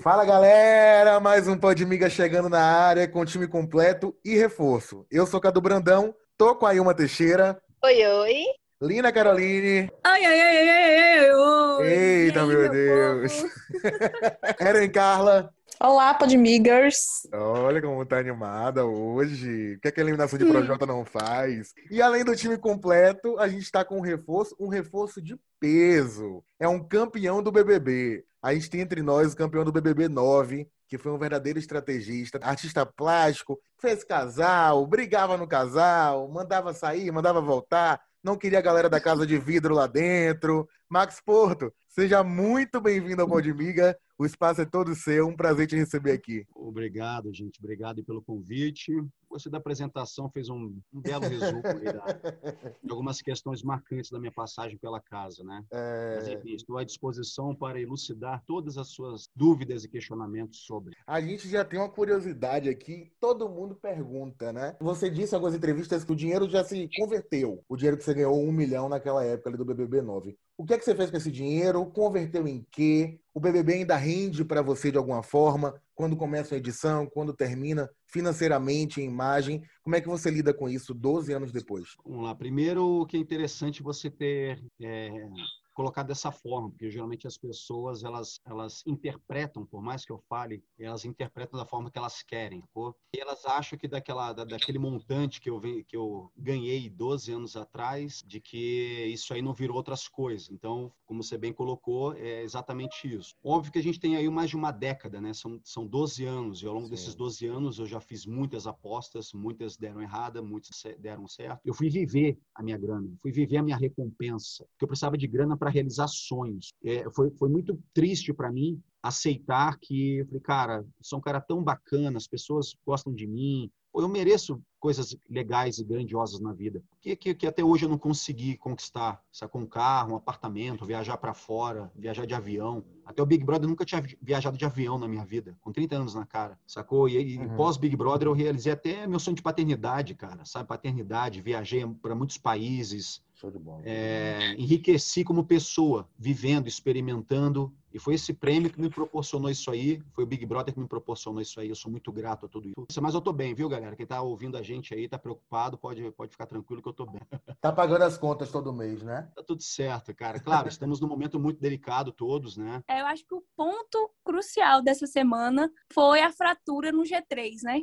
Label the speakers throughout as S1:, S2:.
S1: Fala galera, mais um Podmiga chegando na área com time completo e reforço. Eu sou Cadu Brandão, tô com a Ilma Teixeira.
S2: Oi, oi.
S1: Lina Caroline.
S3: Ai, ai, ai, ai, ai, oi.
S1: Eita,
S3: E aí,
S1: meu Deus. Eren Carla.
S4: Olá, Podmigers.
S1: Olha como tá animada hoje. O que, é que a eliminação de. Projota não faz? E além do time completo, a gente tá com um reforço, um reforço de peso. É um campeão do BBB. A gente tem entre nós o campeão do BBB 9, que foi um verdadeiro estrategista, artista plástico, fez casal, brigava no casal, mandava sair, mandava voltar, não queria a galera da casa de vidro lá dentro. Max Porto, seja muito bem-vindo ao Podmiga. O espaço é todo seu. Um prazer te receber aqui.
S5: Obrigado, gente. Obrigado pelo convite. Você da apresentação fez um, um belo resumo de algumas questões marcantes da minha passagem pela casa, né? Mas,
S1: É,
S5: enfim, estou à disposição para elucidar todas as suas dúvidas e questionamentos sobre.
S1: a gente já tem uma curiosidade aqui. Todo mundo pergunta, né? Você disse em algumas entrevistas que o dinheiro já se converteu. O dinheiro que você ganhou, um milhão naquela época ali do BBB 9. O que é que você fez com esse dinheiro? Converteu em quê? O BBB ainda rende para você de alguma forma? Quando começa a edição, quando termina, financeiramente, em imagem? Como é que você lida com isso 12 anos depois?
S5: Vamos lá. Primeiro, que é interessante você ter é, colocado dessa forma, porque geralmente as pessoas elas elas interpretam, por mais que eu fale, elas interpretam da forma que elas querem, e elas acham que daquela da, daquele montante que eu que eu ganhei 12 anos atrás, de que isso aí não virou outras coisas. Então, como você bem colocou, é exatamente isso. Óbvio que a gente tem aí mais de uma década, né? São são 12 anos e ao longo
S1: Sim.
S5: desses 12 anos eu já fiz muitas apostas, muitas deram errada, muitas deram certo. Eu fui viver a minha grana, fui viver a minha recompensa, porque eu precisava de grana para realizar sonhos. É, foi, foi muito triste para mim aceitar que, eu falei, cara, sou um cara tão bacana, as pessoas gostam de mim, pô, eu mereço coisas legais e grandiosas na vida, que, que, que até hoje eu não consegui conquistar, sacou? Um carro, um apartamento, viajar para fora, viajar de avião. Até o Big Brother nunca tinha vi- viajado de avião na minha vida, com 30 anos na cara, sacou? E, e
S1: Uhum.
S5: pós Big Brother eu realizei até meu sonho de paternidade, cara, sabe? Paternidade, viajei para muitos países. É, enriqueci como pessoa, vivendo, experimentando. E foi esse prêmio que me proporcionou isso aí. Foi o Big Brother que me proporcionou isso aí. Eu sou muito grato a tudo isso. Mas eu tô bem, viu, galera? Quem tá ouvindo a gente aí, tá preocupado, pode, pode ficar tranquilo que eu tô bem.
S1: Tá pagando as contas todo mês, né?
S5: Tá tudo certo, cara. Claro, estamos num momento muito delicado todos, né?
S3: É, eu acho que o ponto crucial dessa semana foi a fratura no G3, né?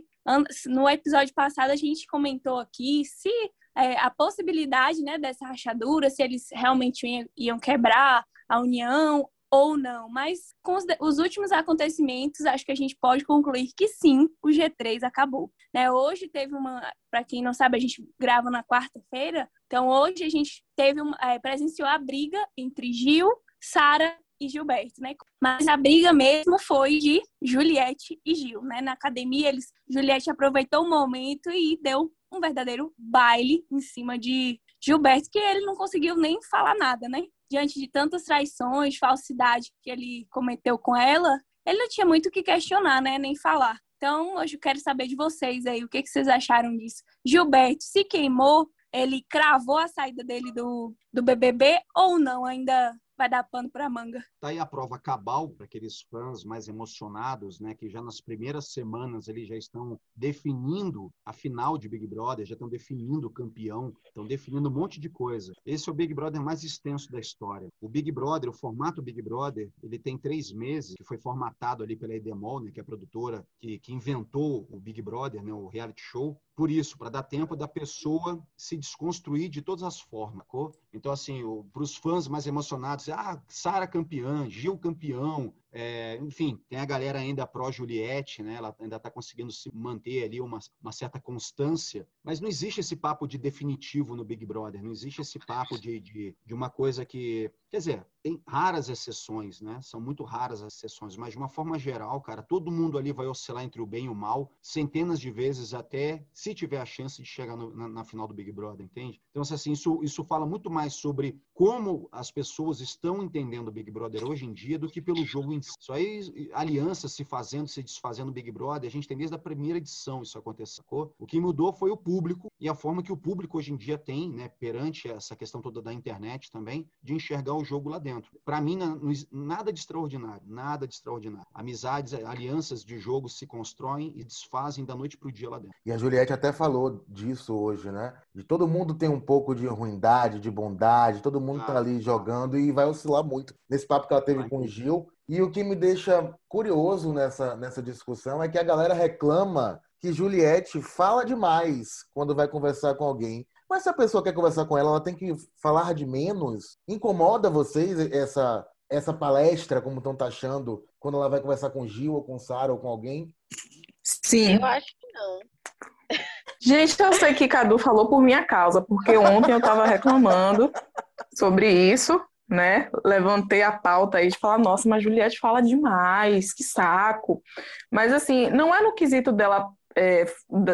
S3: No episódio passado a gente comentou aqui se é, a possibilidade né, dessa rachadura, se eles realmente iam- quebrar a união ou não. Mas com os, os últimos acontecimentos, acho que a gente pode concluir que sim, o G3 acabou. Né? Hoje teve uma, para quem não sabe, a gente grava na quarta-feira, então hoje a gente teve uma, é, presenciou a briga entre Gil, Sara e Gilberto, né? Mas a briga mesmo foi de Juliette e Gil, né? Na academia, eles, Juliette aproveitou o momento e deu um verdadeiro baile em cima de Gilberto, que ele não conseguiu nem falar nada, né? Diante de tantas traições, falsidade que ele cometeu com ela, ele não tinha muito o que questionar, né? Nem falar. Então, hoje eu quero saber de vocês aí, o que, que vocês acharam disso? Gilberto se queimou, ele cravou a saída dele do, do BBB ou não? Ainda vai dar pano pra manga?
S5: Tá aí a prova cabal para aqueles fãs mais emocionados, né? Que já nas primeiras semanas eles já estão definindo a final de Big Brother, já estão definindo o campeão, estão definindo um monte de coisa. Esse é o Big Brother mais extenso da história. O Big Brother, o formato Big Brother, ele tem três meses, que foi formatado ali pela Edemol, né? Que é a produtora que, que inventou o Big Brother, né? O reality show. Por isso, para dar tempo da pessoa se desconstruir de todas as formas. Então, assim, para os fãs mais emocionados, Sara campeã, Gil campeão, é, enfim, tem a galera ainda pró-Juliette, né? Ela ainda está conseguindo se manter ali uma, uma certa constância, mas não existe esse papo de definitivo no Big Brother, não existe esse papo de, de, de uma coisa que. Quer dizer, tem raras exceções, né? São muito raras as exceções, mas de uma forma geral, cara, todo mundo ali vai oscilar entre o bem e o mal, centenas de vezes até se tiver a chance de chegar no, na, na, final do Big Brother, entende? Então, assim, isso, isso fala muito mais sobre como as pessoas estão entendendo o Big Brother hoje em dia do que pelo jogo em Isso aí, alianças se fazendo, se desfazendo Big Brother, a gente tem desde a primeira edição isso acontecer. O que mudou foi o público e a forma que o público hoje em dia tem, né, perante essa questão toda da internet também, de enxergar o jogo lá dentro. Para mim, nada de extraordinário, nada de extraordinário. Amizades, alianças de jogo se constroem e desfazem da noite para o dia lá dentro.
S1: E a Juliette até falou disso hoje, né? De todo mundo tem um pouco de ruindade, de bondade, todo mundo ah, tá ali jogando e vai oscilar muito. Nesse papo que ela teve com o Gil, e o que me deixa curioso nessa, nessa discussão é que a galera reclama que Juliette fala demais quando vai conversar com alguém. Mas se a pessoa quer conversar com ela, ela tem que falar de menos. Incomoda vocês essa, essa palestra, como estão taxando, quando ela vai conversar com Gil ou com Sara ou com alguém?
S4: Sim.
S2: Eu acho que não.
S4: Gente, eu sei que Cadu falou por minha causa, porque ontem eu estava reclamando sobre isso né? Levantei a pauta aí de falar, nossa, mas Juliette fala demais, que saco. Mas assim, não é no quesito dela é,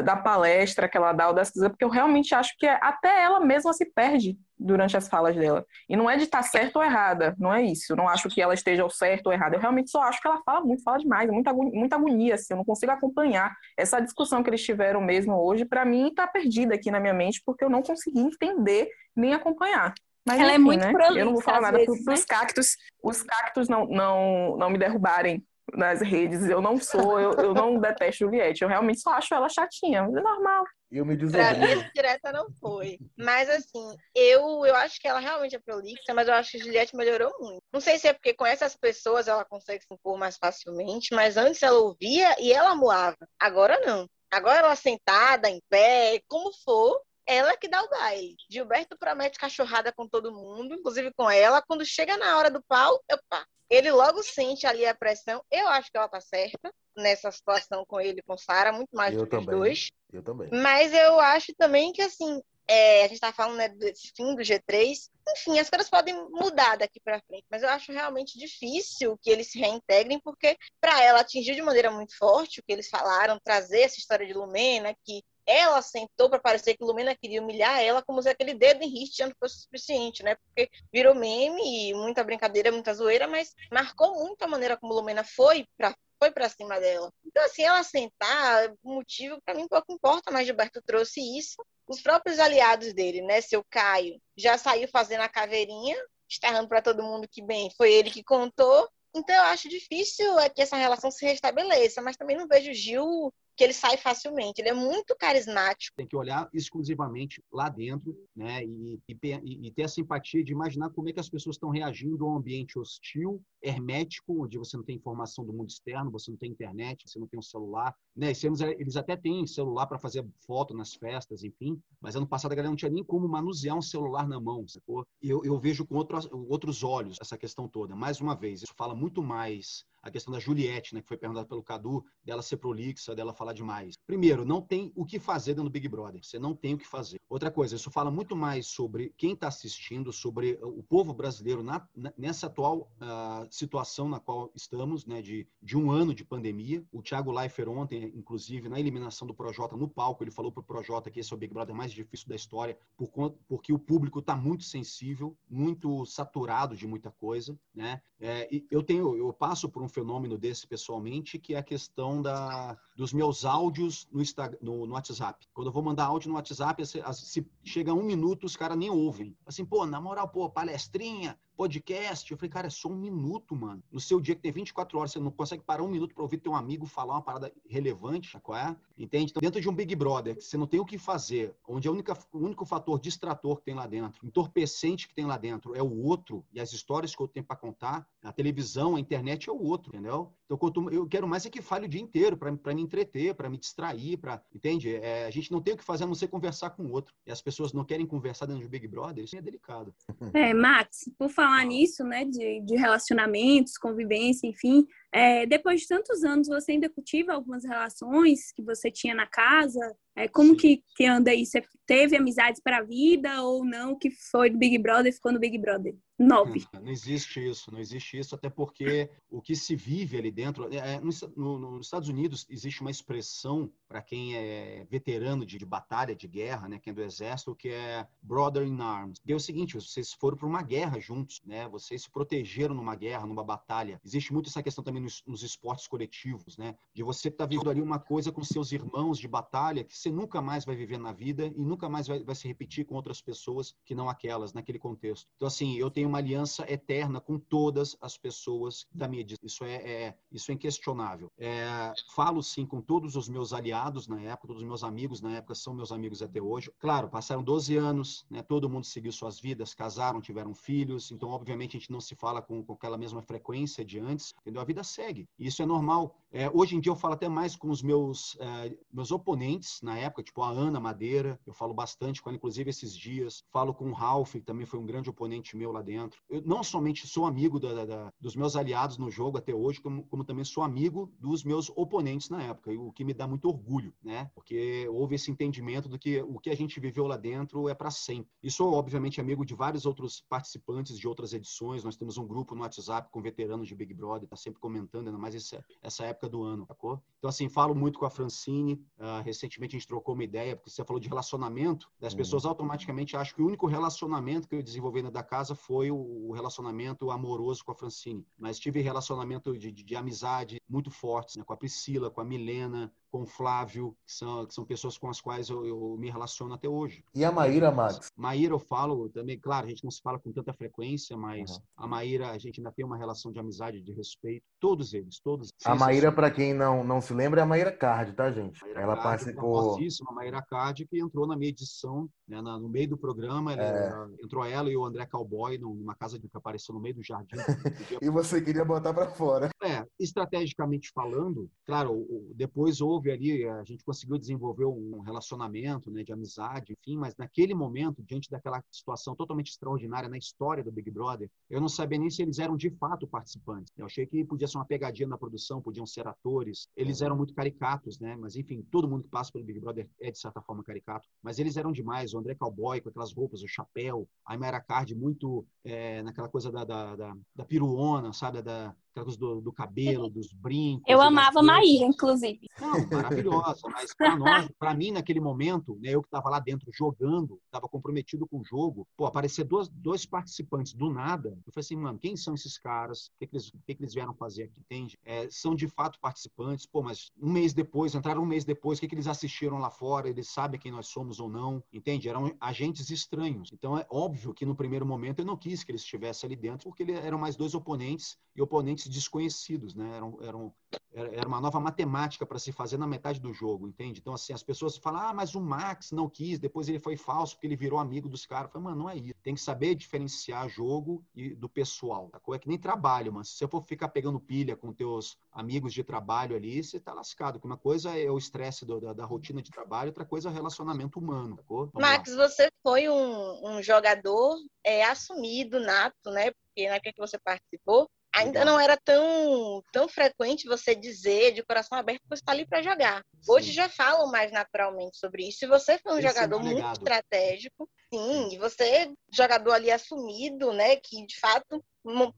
S4: da palestra que ela dá ou das coisas, porque eu realmente acho que até ela mesma se perde durante as falas dela. E não é de estar certo ou errada, não é isso. Eu não acho que ela esteja certo ou errada. Eu realmente só acho que ela fala muito, fala demais, é muita, muita agonia, assim, eu não consigo acompanhar. Essa discussão que eles tiveram mesmo hoje, para mim, está perdida aqui na minha mente, porque eu não consegui entender nem acompanhar. Mas, ela é enfim, é muito né? prolixa, Eu não vou falar nada vezes, para os né? cactos, os cactos não, não, não me derrubarem nas redes. Eu não sou, eu, eu não detesto Juliette. Eu realmente só acho ela chatinha, mas é normal.
S1: Eu me
S2: Pra mim, direta não foi. Mas, assim, eu, eu acho que ela realmente é prolixa, mas eu acho que a Juliette melhorou muito. Não sei se é porque com essas pessoas ela consegue se impor mais facilmente, mas antes ela ouvia e ela moava. Agora não. Agora ela sentada, em pé, como for, ela que dá o baile. Gilberto promete cachorrada com todo mundo, inclusive com ela. Quando chega na hora do pau, opa, ele logo sente ali a pressão. Eu acho que ela tá certa nessa situação com ele e com Sara, muito mais eu do que também. os dois.
S1: Eu também.
S2: Mas eu acho também que, assim, é, a gente tá falando né, desse fim do G3. Enfim, as coisas podem mudar daqui para frente, mas eu acho realmente difícil que eles se reintegrem, porque para ela atingir de maneira muito forte o que eles falaram, trazer essa história de Lumena, que ela sentou para parecer que Lumena queria humilhar ela, como se aquele dedo em riste não fosse suficiente, né? Porque virou meme e muita brincadeira, muita zoeira, mas marcou muito a maneira como Lumena foi para foi para cima dela. Então, assim, ela sentar, motivo, para mim, pouco importa, mas Gilberto trouxe isso. Os próprios aliados dele, né? Seu Caio, já saiu fazendo a caveirinha, estarrando para todo mundo que, bem, foi ele que contou. Então, eu acho difícil é que essa relação se restabeleça, mas também não vejo Gil que ele sai facilmente. Ele é muito carismático.
S5: Tem que olhar exclusivamente lá dentro, né? E, e, e, ter a simpatia de imaginar como é que as pessoas estão reagindo a um ambiente hostil, hermético, onde você não tem informação do mundo externo, você não tem internet, você não tem um celular, né? Eles até têm celular para fazer foto nas festas, enfim. Mas ano passado a galera não tinha nem como manusear um celular na mão, sacou? Eu, eu vejo com outros, outros olhos essa questão toda. Mais uma vez, isso fala muito mais a questão da Juliette, né, que foi perguntada pelo Cadu, dela ser prolixa, dela falar demais. Primeiro, não tem o que fazer dentro do Big Brother. Você não tem o que fazer. Outra coisa, isso fala muito mais sobre quem está assistindo, sobre o povo brasileiro na, nessa atual uh, situação na qual estamos, né, de, de um ano de pandemia. O Thiago Leifert ontem, inclusive, na eliminação do Projota no palco, ele falou para o Projota que esse é o Big Brother mais difícil da história, por conta, porque o público está muito sensível, muito saturado de muita coisa, né? É, eu tenho, eu passo por um fenômeno desse pessoalmente, que é a questão da, dos meus áudios no, no, no WhatsApp. Quando eu vou mandar áudio no WhatsApp, se, se chega um minuto, os caras nem ouvem. Assim, pô, na moral, pô, palestrinha, podcast. Eu falei, cara, é só um minuto, mano. No seu dia que tem 24 horas, você não consegue parar um minuto para ouvir teu amigo falar uma parada relevante, qual é? Entende? Então, dentro de um Big Brother, que você não tem o que fazer, onde a única, o único fator distrator que tem lá dentro, entorpecente que tem lá dentro é o outro, e as histórias que eu tenho para contar, a televisão, a internet é o outro, entendeu? Então, eu quero mais é que fale o dia inteiro para me entreter, para me distrair, para entende? É, a gente não tem o que fazer a não ser conversar com o outro. E as pessoas não querem conversar dentro de Big Brother, isso é delicado.
S3: É, Max, por falar nisso, né, de, de relacionamentos, convivência, enfim, é, depois de tantos anos, você ainda cultiva algumas relações que você tinha na casa? É, como que, que anda aí? Você teve amizades para a vida ou não? Que foi do Big Brother ficou no Big Brother? Nove.
S5: Não, não existe isso, não existe isso, até porque o que se vive ali dentro. É, no, no, nos Estados Unidos existe uma expressão para quem é veterano de, de, batalha, de guerra, né, quem é do exército, que é brother in arms. Que é o seguinte: vocês foram para uma guerra juntos, né? Vocês se protegeram numa guerra, numa batalha. Existe muito essa questão também nos, nos esportes coletivos, né? De você estar tá vivendo ali uma coisa com seus irmãos de batalha que você nunca mais vai viver na vida e nunca mais vai, vai se repetir com outras pessoas que não aquelas, naquele contexto. Então, assim, eu tenho uma aliança eterna com todas as pessoas da mídia. Isso é, é isso é inquestionável. É, falo sim com todos os meus aliados na época, todos os meus amigos na época são meus amigos até hoje. Claro, passaram 12 anos, né? Todo mundo seguiu suas vidas, casaram, tiveram filhos. Então, obviamente, a gente não se fala com, com aquela mesma frequência de antes. Entendeu? A vida segue. E isso é normal. É, hoje em dia eu falo até mais com os meus é, meus oponentes na época, tipo a Ana Madeira. Eu falo bastante com ela, inclusive esses dias. Falo com o Ralph, que também foi um grande oponente meu lá dentro. Eu não somente sou amigo da, da, dos meus aliados no jogo até hoje, como, como, também sou amigo dos meus oponentes na época, o que me dá muito orgulho, né? Porque houve esse entendimento do que o que a gente viveu lá dentro é para sempre. E sou, obviamente, amigo de vários outros participantes de outras edições. Nós temos um grupo no WhatsApp com veteranos de Big Brother, tá sempre comentando, ainda mais esse, essa época do ano, sacou? Então, assim, falo muito com a Francine. Uh, recentemente a gente trocou uma ideia, porque você falou de relacionamento, as pessoas automaticamente acham que o único relacionamento que eu desenvolvi na da casa foi o, o relacionamento amoroso com a Francine, mas tive relacionamento de, de, de amizade muito fortes né, com a Priscila, com a Milena, com o Flávio, que são, que são pessoas com as quais eu, eu, me relaciono até hoje.
S1: E a Maíra, Max?
S5: Maíra eu falo também, claro, a gente não se fala com tanta frequência, mas uhum. a Maíra, a gente ainda tem uma relação de amizade, de respeito. Todos eles, todos.
S1: A Maíra, para quem não, não se lembra, é a Maíra Card, tá, gente? Maíra Ela Card, participou.
S5: A Maíra Card, que entrou na minha edição, né, na, no meio do programa, ela, é... entrou ela e o André Cowboy numa casa que apareceu no meio do jardim.
S1: e você queria botar para fora.
S5: É, estrategicamente falando, claro, depois houve houve ali, a gente conseguiu desenvolver um relacionamento né, de amizade, enfim, mas naquele momento, diante daquela situação totalmente extraordinária na história do Big Brother, eu não sabia nem se eles eram de fato participantes. Eu achei que podia ser uma pegadinha na produção, podiam ser atores. Eles eram muito caricatos, né? Mas enfim, todo mundo que passa pelo Big Brother é de certa forma caricato. Mas eles eram demais. O André Cowboy com aquelas roupas, o chapéu, a Mayra Card muito é, naquela coisa da, da, da, da piruona, sabe? Da, aquelas do, do cabelo, dos brincos.
S3: Eu amava Maíra, inclusive.
S5: Não, maravilhosa. mas para nós, para mim, naquele momento, né, eu que estava lá dentro jogando, estava comprometido com o jogo, pô, aparecer dois, dois participantes do nada, eu falei assim, mano, quem são esses caras? O que, que, eles, o que, que eles vieram fazer aqui, entende? É, são de fato participantes, pô, mas um mês depois, entraram um mês depois, o que, que eles assistiram lá fora? Eles sabem quem nós somos ou não, entende? Eram agentes estranhos. Então é óbvio que no primeiro momento eu não quis que eles estivessem ali dentro, porque eram mais dois oponentes e oponentes desconhecidos, né? Eram, era uma nova matemática para se fazer na metade do jogo, entende? Então, assim, as pessoas falam, ah, mas o Max não quis, depois ele foi falso porque ele virou amigo dos caras. Falei, mano, não é isso. Tem que saber diferenciar jogo e do pessoal. Tá? É que nem trabalho, mano. Se você for ficar pegando pilha com teus amigos de trabalho ali, você tá lascado. Porque uma coisa é o estresse da, da, rotina de trabalho, outra coisa é o relacionamento humano. Tá
S2: Max, lá. você foi um, um jogador é, assumido, nato, né? Porque na que você participou, ainda não era tão, tão frequente você dizer de coração aberto que você está ali para jogar. Sim. Hoje já falam mais naturalmente sobre isso. Se você foi um Esse jogador é muito estratégico, sim, e você, jogador ali assumido, né, que de fato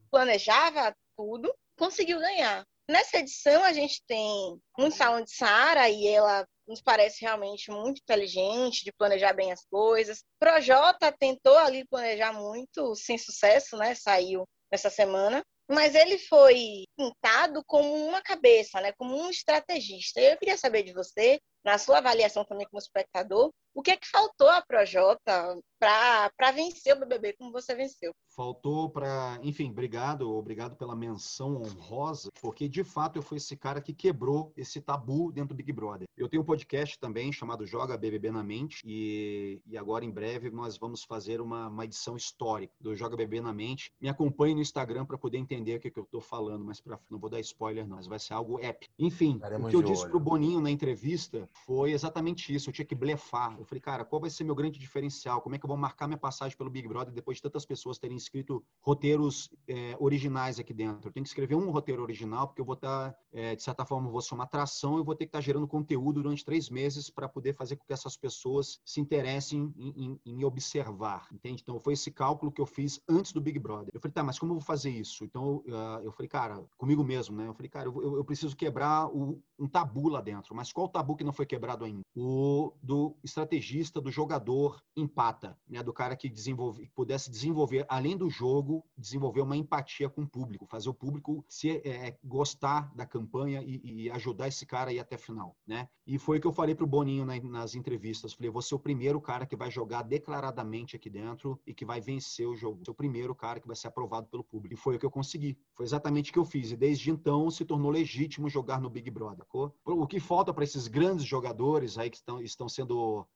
S2: planejava tudo, conseguiu ganhar. Nessa edição, a gente tem um salão de Sara e ela nos parece realmente muito inteligente, de planejar bem as coisas. Projota tentou ali planejar muito, sem sucesso, né? Saiu nessa semana mas ele foi pintado como uma cabeça, né, como um estrategista. Eu queria saber de você, na sua avaliação também como espectador, o que é que faltou à Projota para vencer o BBB como você venceu?
S5: Faltou para, enfim, obrigado, obrigado pela menção honrosa, porque de fato eu fui esse cara que quebrou esse tabu dentro do Big Brother. Eu tenho um podcast também chamado Joga BBB na Mente e, e agora em breve nós vamos fazer uma, uma edição histórica do Joga BBB na Mente. Me acompanhe no Instagram para poder entender o que, que eu estou falando, mas pra, não vou dar spoiler não, mas vai ser algo épico. Enfim, Daremos o que eu disse para o Boninho na entrevista foi exatamente isso. Eu tinha que blefar. Eu falei, cara, qual vai ser meu grande diferencial? Como é que eu vou marcar minha passagem pelo Big Brother depois de tantas pessoas terem escrito roteiros é, originais aqui dentro? Eu tenho que escrever um roteiro original, porque eu vou estar, tá, é, de certa forma, vou ser uma atração, eu vou ter que estar tá gerando conteúdo durante três meses para poder fazer com que essas pessoas se interessem em, em, em, me observar, entende? Então, foi esse cálculo que eu fiz antes do Big Brother. Eu falei, tá, mas como eu vou fazer isso? Então, uh, eu falei, cara, comigo mesmo, né? Eu falei, cara, eu, eu preciso quebrar o, um tabu lá dentro. Mas qual tabu que não foi quebrado ainda? O do estrategista, do jogador empata, né? Do cara que desenvolve, pudesse desenvolver, além do jogo, desenvolver uma empatia com o público, fazer o público se é, gostar da campanha e, e, ajudar esse cara a ir até a final, né? E foi o que eu falei pro Boninho na, nas entrevistas. Falei, você é o primeiro cara que vai jogar declaradamente aqui dentro e que vai vencer o jogo. Você é o primeiro cara que vai ser aprovado pelo público. E foi o que eu consegui. Foi exatamente o que eu fiz. E desde então se tornou legítimo jogar no Big Brother. O que falta para esses grandes jogadores aí que estão, estão sendo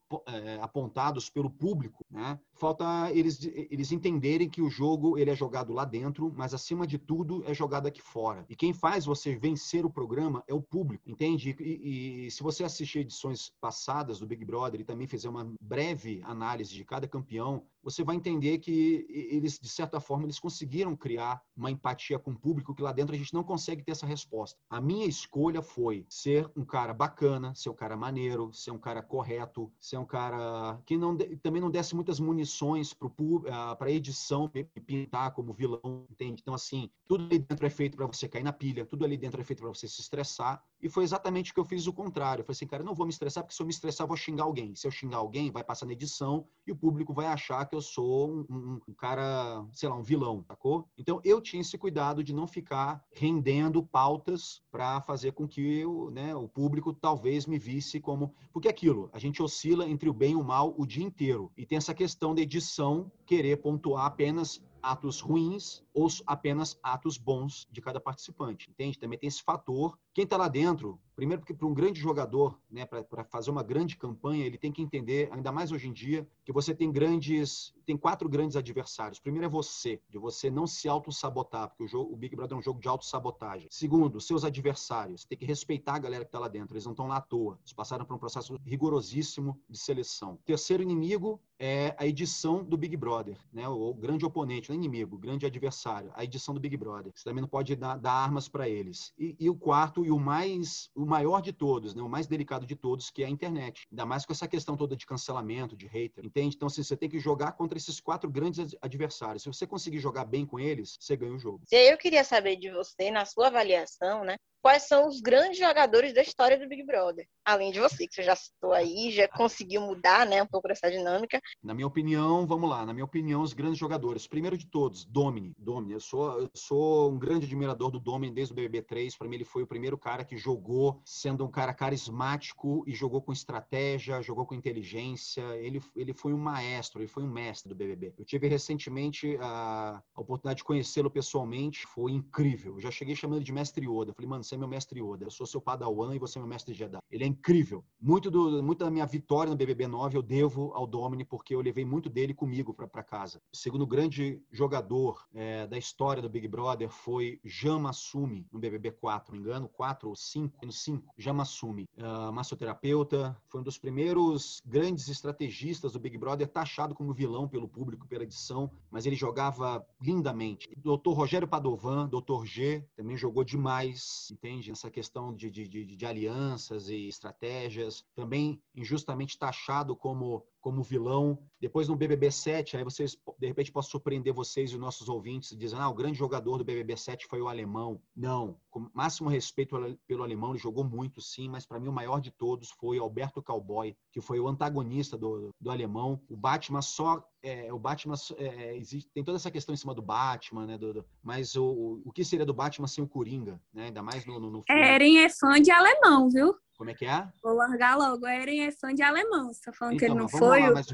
S5: apontados pelo público, né? Falta eles, eles entenderem que o jogo ele é jogado lá dentro, mas acima de tudo é jogado aqui fora. E quem faz você vencer o programa é o público, entende? E, e se você assistir edições passadas do Big Brother e também fizer uma breve análise de cada campeão, você vai entender que eles, de certa forma, eles conseguiram criar uma empatia com o público que lá dentro a gente não consegue ter essa resposta. A minha escolha foi ser um cara bacana, ser um cara maneiro, ser um cara correto, ser um cara que não também não desse muitas munições para a ah, edição pintar como vilão, entende? Então, assim, tudo ali dentro é feito para você cair na pilha, tudo ali dentro é feito para você se estressar. E foi exatamente o que eu fiz o contrário. Eu falei assim, cara, eu não vou me estressar, porque se eu me estressar, eu vou xingar alguém. Se eu xingar alguém, vai passar na edição e o público vai achar que eu sou um, um, um cara, sei lá, um vilão, sacou? Então eu tinha esse cuidado de não ficar rendendo pautas para fazer com que o, né, o público talvez me visse como. Porque é aquilo, a gente oscila entre o bem e o mal o dia inteiro. E tem essa questão da edição querer pontuar apenas atos ruins ou apenas atos bons de cada participante, entende? Também tem esse fator. Quem está lá dentro, primeiro porque para um grande jogador, né, para fazer uma grande campanha, ele tem que entender, ainda mais hoje em dia, que você tem grandes, tem quatro grandes adversários. Primeiro é você, de você não se auto-sabotar, porque o, jogo, o Big Brother é um jogo de auto-sabotagem. Segundo, seus adversários, tem que respeitar a galera que está lá dentro, eles não estão lá à toa, eles passaram por um processo rigorosíssimo de seleção. Terceiro inimigo é a edição do Big Brother, né, o grande oponente, não é inimigo, o grande adversário, a edição do Big Brother. Você também não pode dar, dar armas para eles. E, e, o quarto e o mais, o maior de todos, né, o mais delicado de todos, que é a internet. Ainda mais com essa questão toda de cancelamento, de hater, entende? Então, assim, você tem que jogar contra esses quatro grandes adversários. Se você conseguir jogar bem com eles, você ganha o jogo.
S2: E aí eu queria saber de você, na sua avaliação, né? Quais são os grandes jogadores da história do Big Brother. Além de você, que você já citou aí, já conseguiu mudar né, um pouco dessa dinâmica.
S5: Na minha opinião, vamos lá, na minha opinião, os grandes jogadores. Primeiro de todos, Domini. Domini. Eu sou, eu sou um grande admirador do Domini desde o BBB 3. Para mim, ele foi o primeiro cara que jogou sendo um cara carismático e jogou com estratégia, jogou com inteligência. Ele, ele foi um maestro, ele foi um mestre do BBB. Eu tive recentemente a, a oportunidade de conhecê-lo pessoalmente. Foi incrível. Eu já cheguei chamando de mestre Yoda. Falei, mano, você é meu mestre Yoda, eu sou seu padawan e você é meu mestre Jedi. Ele é incrível. Muito, do, muito da minha vitória no BBB 9 eu devo ao Domini, porque eu levei muito dele comigo para casa. O segundo grande jogador é, da história do Big Brother foi Jamasumi, no BBB 4, não me engano, 4 ou 5, no 5. Jamasumi, uh, massoterapeuta, foi um dos primeiros grandes estrategistas do Big Brother, taxado como vilão pelo público, pela edição, mas ele jogava lindamente. Doutor Rogério Padovan, Doutor G, também jogou demais, entende? Essa questão de, de, de, de alianças e estratégias, também injustamente taxado como como vilão. Depois no BBB 7, aí vocês, de repente, posso surpreender vocês e os nossos ouvintes dizendo, ah, o grande jogador do BBB 7 foi o alemão. Não, com máximo respeito pelo alemão, ele jogou muito sim, mas para mim o maior de todos foi Alberto Cowboy, que foi o antagonista do, do alemão. O Batman só é, o Batman é, existe, tem toda essa questão em cima do Batman, né? Do, do, mas o, o, o que seria do Batman sem o Coringa, né? Ainda mais no, no, no
S3: filme. Eren é fã de alemão, viu?
S5: Como é que é?
S3: Vou largar logo. O Eren é fã de alemão. Você tá falando então, que ele não foi?
S5: Lá, mas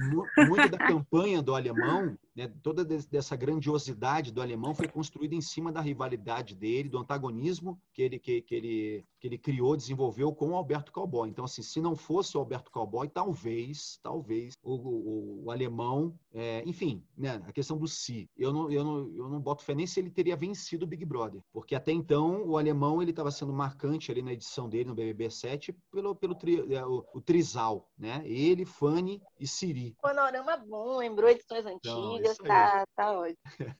S5: muito da campanha do alemão né, toda dessa grandiosidade do alemão foi construída em cima da rivalidade dele, do antagonismo que ele, que, que ele, que ele criou, desenvolveu com o Alberto Cowboy. Então, assim, se não fosse o Alberto Cowboy, talvez, talvez o, o, o alemão, é, enfim, né, a questão do si, eu não, eu, não, eu não boto fé nem se ele teria vencido o Big Brother, porque até então o alemão ele estava sendo marcante ali na edição dele no BBB 7 pelo, pelo tri, é, o, o trisal, né? Ele, Fanny e Siri.
S2: Panorama bom, lembrou edições então, antigas, tá, tá ótimo.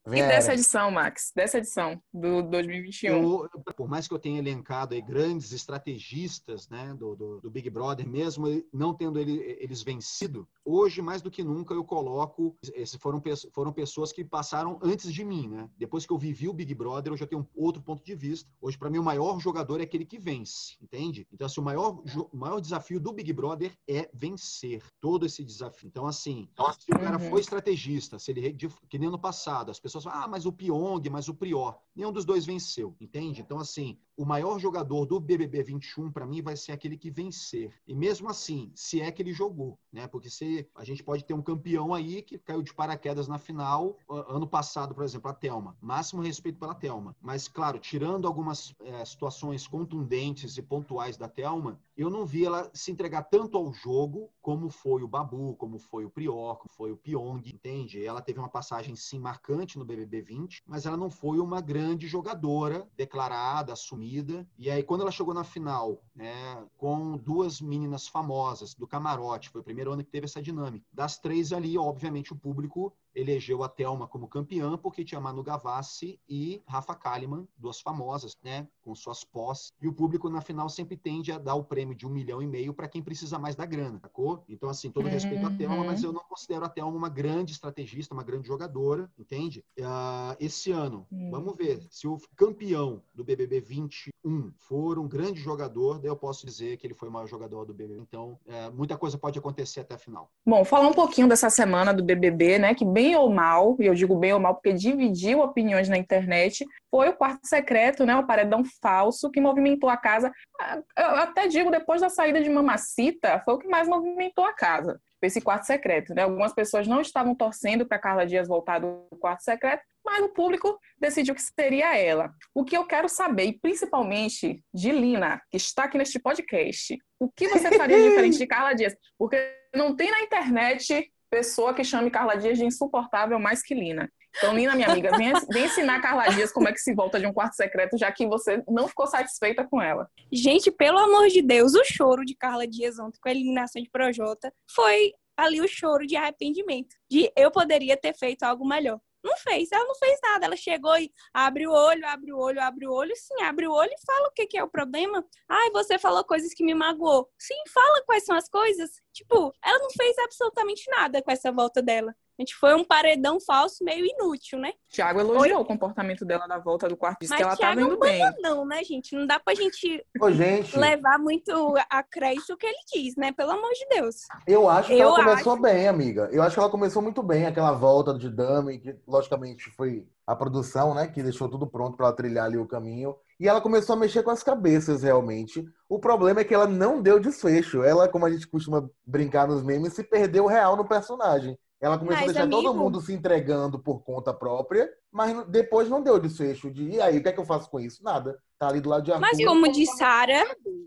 S4: E dessa edição, Max, dessa edição do 2021? Eu,
S5: por mais que eu tenha elencado aí grandes estrategistas, né, do, do, do Big Brother, mesmo não tendo ele, eles vencido, hoje mais do que nunca eu coloco, esses foram, foram pessoas que passaram antes de mim, né? Depois que eu vivi o Big Brother, eu já tenho um outro ponto de vista. Hoje, para mim, o maior jogador é aquele que vence, entende? Então, assim, o maior, o maior desafio do Big Brother é vencer todo esse desafio. Então, assim, se o cara uhum. foi estrategista, se ele, que nem no passado, as pessoas falam, ah, mas o Pyong, mas o Prior, nenhum dos dois venceu, entende? Então, assim, o maior jogador do BBB 21 para mim vai ser aquele que vencer. E mesmo assim, se é que ele jogou, né? Porque se a gente pode ter um campeão aí que caiu de paraquedas na final ano passado, por exemplo, a Telma. Máximo respeito pela Telma, mas claro, tirando algumas é, situações contundentes e pontuais da Telma, eu não vi ela se entregar tanto ao jogo como foi o Babu, como foi o Prior, como foi o Pyong, entende? Ela teve uma passagem sim marcante no BBB 20, mas ela não foi uma grande jogadora declarada, assumida. E aí quando ela chegou na final, né, com duas meninas famosas do camarote, foi o primeiro ano que teve essa dinâmica. Das três ali, obviamente o público elegeu a Thelma como campeã porque tinha Manu Gavassi e Rafa Kalimann, duas famosas, né, com suas posses. E o público na final sempre tende a dar o prêmio de um milhão e meio para quem precisa mais da grana, sacou? Então, assim, todo respeito à Thelma, mas uhum. eu não considero a Thelma uma grande estrategista, uma grande jogadora, entende? Uh, esse ano, uhum. vamos ver, se o campeão do BBB 21 for um grande jogador, daí eu posso dizer que ele foi o maior jogador do BBB. Então, uh, muita coisa pode acontecer até a final.
S4: Bom, falar um pouquinho dessa semana do BBB, né, que bem bem ou mal, e eu digo bem ou mal porque dividiu opiniões na internet, foi o quarto secreto, né, o paredão falso, que movimentou a casa. Eu até digo, depois da saída de Mamacita, foi o que mais movimentou a casa esse quarto secreto. Né? Algumas pessoas não estavam torcendo para Carla Dias voltar do quarto secreto, mas o público decidiu que seria ela. O que eu quero saber, e principalmente de Lina, que está aqui neste podcast, o que você faria diferente de Carla Dias? Porque não tem na internet pessoa que chame Carla Dias de insuportável mais que Lina. Então, Lina, minha amiga, vem, vem ensinar Carla Dias como é que se volta de um quarto secreto, já que você não ficou satisfeita com ela.
S3: Gente, pelo amor de Deus, o choro de Carla Dias ontem com a eliminação de Projota foi ali o choro de arrependimento, de eu poderia ter feito algo melhor. Não fez, ela não fez nada. Ela chegou e abre o olho, abre o olho, abre o olho. Sim, abre o olho e fala o que, que é o problema. Ai, você falou coisas que me magoou. Sim, fala quais são as coisas. Tipo, ela não fez absolutamente nada com essa volta dela. A gente foi um paredão falso meio inútil, né?
S4: Tiago elogiou Oi? o comportamento dela na volta do quarto, disse Mas que ela Thiago tava indo bem.
S3: Não, né, gente? Não dá pra gente,
S1: Ô, gente,
S3: levar muito a crédito o que ele diz, né? Pelo amor de Deus.
S1: Eu acho que eu ela começou acho... bem, amiga. Eu acho que ela começou muito bem, aquela volta de Dami, que logicamente foi a produção, né, que deixou tudo pronto para ela trilhar ali o caminho. E ela começou a mexer com as cabeças, realmente. O problema é que ela não deu desfecho. Ela, como a gente costuma brincar nos memes, se perdeu real no personagem. Ela começou mas, a deixar amigo... todo mundo se entregando por conta própria, mas depois não deu desfecho de e aí, o que é que eu faço com isso? Nada. Tá ali do lado de Arthur.
S3: Mas como diz Sara,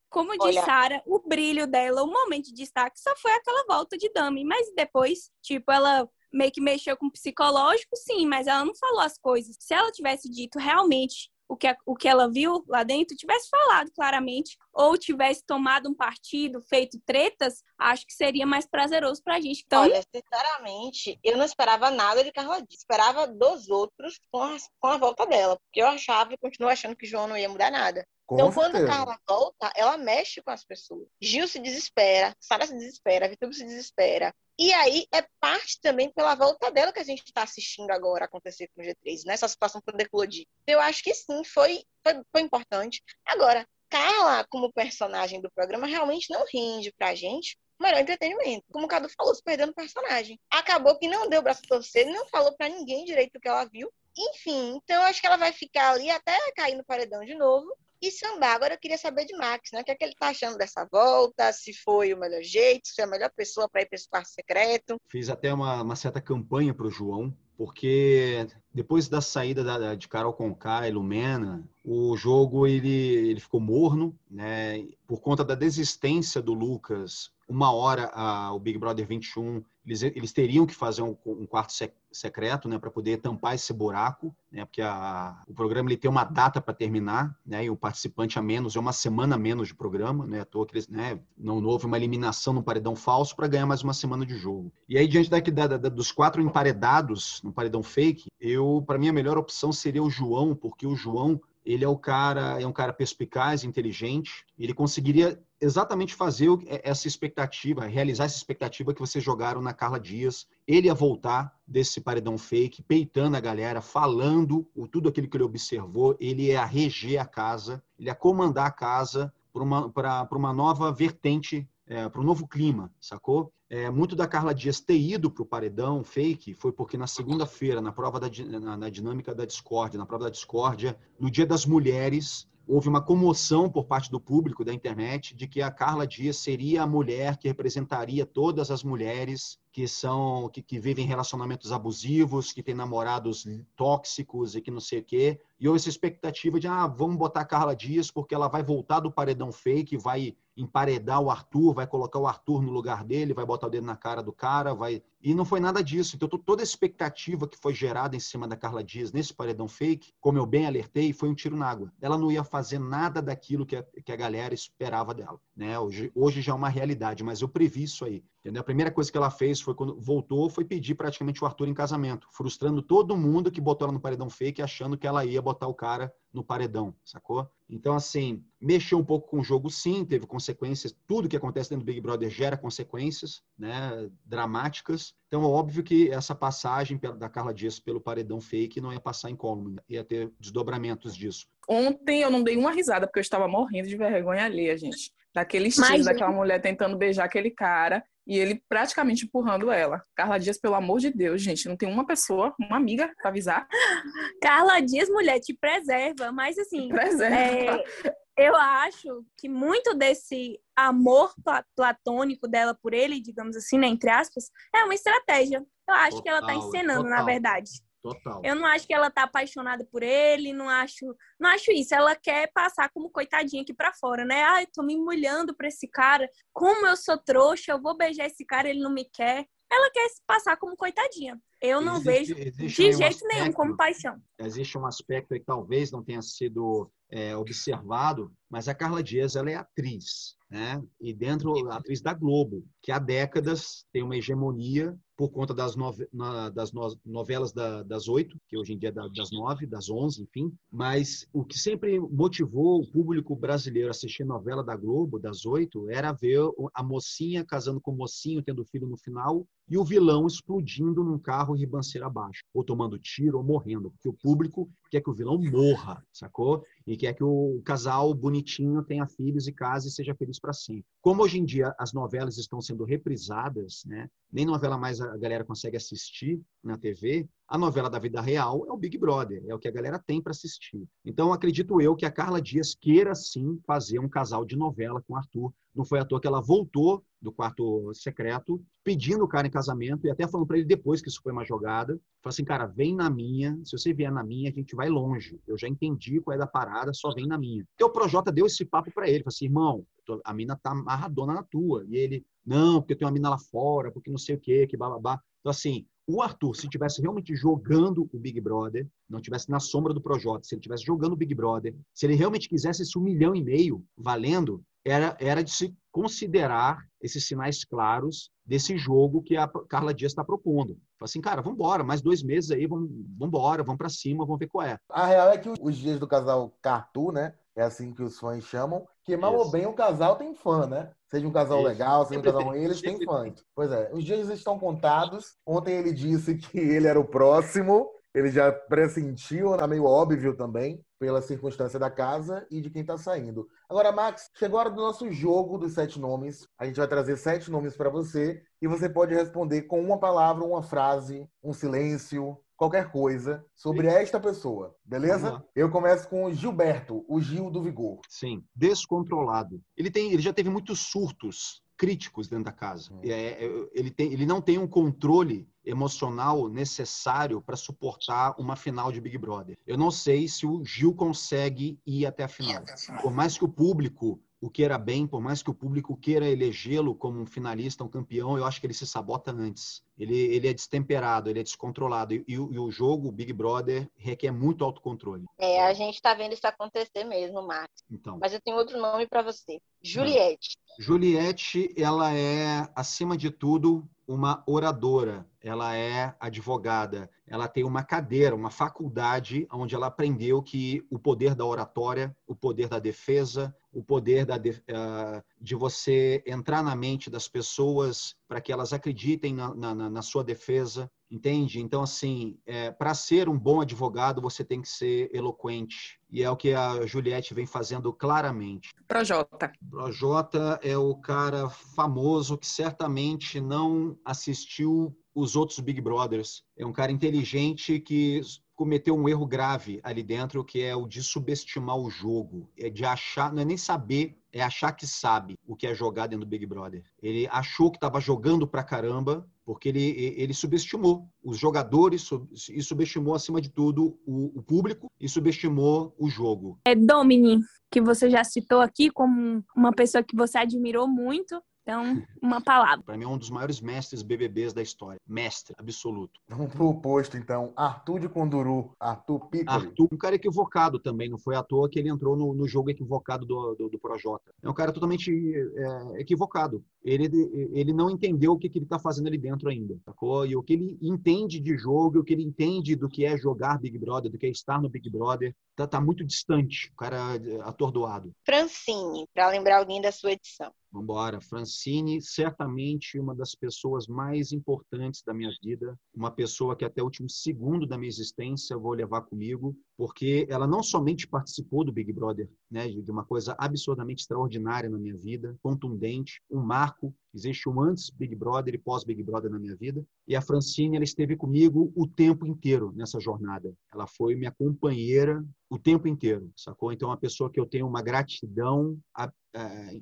S3: como diz Sara, o brilho dela, o momento de destaque só foi aquela volta de Dami, mas depois, tipo, ela meio que mexeu com o psicológico, sim, mas ela não falou as coisas. Se ela tivesse dito realmente o que, o que ela viu lá dentro, tivesse falado claramente, ou tivesse tomado um partido, feito tretas, acho que seria mais prazeroso pra gente. Então...
S2: Olha, sinceramente, eu não esperava nada de Carla Dias. Esperava dos outros com a, com a volta dela, porque eu achava e continuo achando que João não ia mudar nada. Com então, certeza. quando a Carla volta, ela mexe com as pessoas. Gil se desespera, Sara se desespera, Vitor se desespera. E aí é parte também pela volta dela que a gente está assistindo agora acontecer com o G3, nessa né? situação poder eclodir. Eu acho que sim, foi, foi, foi importante. Agora, Carla, como personagem do programa, realmente não rende pra gente o melhor entretenimento. Como o Cadu falou, se perdendo o personagem. Acabou que não deu braço a torcer, não falou para ninguém direito o que ela viu. Enfim, então eu acho que ela vai ficar ali até cair no paredão de novo e sambar. Agora eu queria saber de Max, né? O que, é que ele está achando dessa volta? Se foi o melhor jeito, se foi a melhor pessoa para ir para esse quarto secreto.
S5: Fiz até uma, uma certa campanha para o João porque depois da saída da, de Carol Conká e Lumena, o jogo ele, ele ficou morno, né? Por conta da desistência do Lucas, uma hora a, o Big Brother 21 eles, eles teriam que fazer um, um quarto sec, secreto, né, para poder tampar esse buraco, né, porque a, o programa ele tem uma data para terminar, né, e o participante a menos é uma semana a menos de programa, né, à toa que eles, né, não, houve uma eliminação no paredão falso para ganhar mais uma semana de jogo. E aí diante daqui da, da, dos quatro emparedados no paredão fake, eu para mim a melhor opção seria o João, porque o João ele é o cara, é um cara perspicaz, inteligente, ele conseguiria exatamente fazer é, essa expectativa, realizar essa expectativa que vocês jogaram na Carla Dias. Ele ia voltar desse paredão fake, peitando a galera, falando tudo aquilo que ele observou, ele ia reger a casa, ele ia comandar a casa para uma, uma nova vertente, é, para um novo clima, sacou? É, muito da Carla Dias ter ido para o paredão fake foi porque na segunda-feira, na prova da na, na dinâmica da discórdia, na prova da discórdia, no Dia das Mulheres, houve uma comoção por parte do público da internet de que a Carla Dias seria a mulher que representaria todas as mulheres que são que, que vivem relacionamentos abusivos, que têm namorados tóxicos e que não sei o quê. E houve essa expectativa de, ah, vamos botar a Carla Dias porque ela vai voltar do paredão fake, vai emparedar o Arthur, vai colocar o Arthur no lugar dele, vai botar o dedo na cara do cara, vai. E não foi nada disso. Então, toda a expectativa que foi gerada em cima da Carla Dias nesse paredão fake, como eu bem alertei, foi um tiro na água. Ela não ia fazer nada daquilo que a, que a galera esperava dela. Né? Hoje, hoje já é uma realidade, mas eu previ isso aí. Entendeu? A primeira coisa que ela fez foi quando voltou, foi pedir praticamente o Arthur em casamento, frustrando todo mundo que botou ela no paredão fake, achando que ela ia botar o cara no paredão, sacou? Então, assim, mexeu um pouco com o jogo, sim, teve consequências. Tudo que acontece dentro do Big Brother gera consequências, né, dramáticas. Então, é óbvio que essa passagem da Carla Dias pelo paredão fake não ia passar em coluna, ia ter desdobramentos disso.
S4: Ontem eu não dei uma risada porque eu estava morrendo de vergonha alheia, gente. Daquele estilo, Mas... daquela mulher tentando beijar aquele cara e ele praticamente empurrando ela. Carla Dias, pelo amor de Deus, gente, não tem uma pessoa, uma amiga pra avisar.
S3: Carla Dias, mulher, te preserva, mas assim.
S4: Preserva.
S3: É, eu acho que muito desse amor platônico dela por ele, digamos assim, né, entre aspas, é uma estratégia. Eu acho total, que ela tá encenando, total. na verdade.
S5: Total.
S3: Eu não acho que ela tá apaixonada por ele, não acho, não acho isso. Ela quer passar como coitadinha aqui para fora, né? Ah, eu tô me molhando pra esse cara. Como eu sou trouxa, eu vou beijar esse cara, ele não me quer. Ela quer se passar como coitadinha. Eu não existe, vejo existe de jeito aspecto, nenhum como paixão.
S5: Existe um aspecto que talvez não tenha sido é, observado, mas a Carla Dias ela é atriz, né? E dentro atriz da Globo, que há décadas tem uma hegemonia por conta das, nove, na, das no, novelas da, das oito, que hoje em dia é da, das nove, das onze, enfim. Mas o que sempre motivou o público brasileiro a assistir novela da Globo, das oito, era ver a mocinha casando com o mocinho, tendo filho no final, e o vilão explodindo num carro ribanceira abaixo, ou tomando tiro ou morrendo, porque o público quer que o vilão morra, sacou? E quer que o casal bonitinho tenha filhos e case e seja feliz para sempre. Como hoje em dia as novelas estão sendo reprisadas, né? Nem novela mais a galera consegue assistir na TV, a novela da vida real é o Big Brother, é o que a galera tem para assistir. Então, acredito eu que a Carla Dias queira sim fazer um casal de novela com Arthur. Não foi à toa que ela voltou do quarto secreto, pedindo o cara em casamento e até falando para ele depois que isso foi uma jogada. Falou assim, cara, vem na minha, se você vier na minha, a gente vai longe. Eu já entendi qual é da parada, só vem na minha. Então o Projota deu esse papo para ele, falou assim, irmão, a mina tá amarradona na tua. E ele, não, porque eu tenho uma mina lá fora, porque não sei o quê, que bababá. Então assim, o Arthur, se tivesse realmente jogando o Big Brother, não tivesse na sombra do Projota, se ele tivesse jogando o Big Brother, se ele realmente quisesse esse um milhão e meio valendo, era, era de se considerar esses sinais claros desse jogo que a Carla Dias está propondo. Fala assim, cara, vamos embora, mais dois meses aí, vamos embora, vamos para cima, vamos ver qual é.
S1: A real é que os dias do casal Cartu, né? É assim que os fãs chamam, que mal ou bem o casal tem fã, né? Seja um casal Isso. legal, seja um casal ruim, eles têm fãs. Pois é, os dias estão contados. Ontem ele disse que ele era o próximo, ele já pressentiu, era meio óbvio também, pela circunstância da casa e de quem está saindo. Agora, Max, chegou a hora do nosso jogo dos sete nomes. A gente vai trazer sete nomes para você e você pode responder com uma palavra, uma frase, um silêncio, qualquer coisa sobre esta pessoa, beleza? Eu começo com o Gilberto, o Gil do Vigor.
S5: Sim, descontrolado. Ele tem, ele já teve muitos surtos críticos dentro da casa. Hum. É, é, ele, tem, ele não tem um controle emocional necessário para suportar uma final de Big Brother. Eu não sei se o Gil consegue ir até a final. Por mais que o público o queira bem, por mais que o público queira elegê-lo como um finalista, um campeão, eu acho que ele se sabota antes. Ele, ele é destemperado, ele é descontrolado. E, e, o jogo, o Big Brother, requer muito autocontrole.
S2: É, a gente está vendo isso acontecer mesmo, Max. Então. Mas eu tenho outro nome para você. Juliette.
S5: Juliette, ela é, acima de tudo, uma oradora, ela é advogada, ela tem uma cadeira, uma faculdade onde ela aprendeu que o poder da oratória, o poder da defesa, o poder da, de, uh, de você entrar na mente das pessoas para que elas acreditem na, na, na, sua defesa, entende? Então, assim, é, para ser um bom advogado, você tem que ser eloquente. E é o que a Juliette vem fazendo claramente.
S4: Projota.
S5: Projota é o cara famoso que certamente não assistiu os outros Big Brothers. É um cara inteligente que cometeu um erro grave ali dentro, que é o de subestimar o jogo, é de achar, não é nem saber, é achar que sabe o que é jogar dentro do Big Brother. Ele achou que estava jogando pra caramba, porque ele, ele subestimou os jogadores e subestimou, acima de tudo, o, o público e subestimou o jogo.
S3: É Domini, que você já citou aqui como uma pessoa que você admirou muito, então, uma palavra.
S5: Para mim é um dos maiores mestres BBBs da história. Mestre, absoluto.
S1: Vamos pro oposto, então. Arthur de Conduru. Arthur Piccoli.
S5: Arthur, um cara equivocado também. Não foi à toa que ele entrou no, no jogo equivocado do, do, do Projota. É um cara totalmente é, equivocado. Ele, ele não entendeu o que, que ele está fazendo ali dentro ainda, sacou? E o que ele entende de jogo, o que ele entende do que é jogar Big Brother, do que é estar no Big Brother, tá, tá muito distante. O cara é atordoado.
S2: Francine, para lembrar alguém da sua edição.
S5: Vambora. Francine, certamente uma das pessoas mais importantes da minha vida, uma pessoa que até o último segundo da minha existência vou levar comigo, porque ela não somente participou do Big Brother, né, de uma coisa absurdamente extraordinária na minha vida, contundente, um marco Existe um antes Big Brother e pós Big Brother na minha vida. E a Francine, ela esteve comigo o tempo inteiro nessa jornada. Ela foi minha companheira o tempo inteiro, sacou? Então, é uma pessoa que eu tenho uma gratidão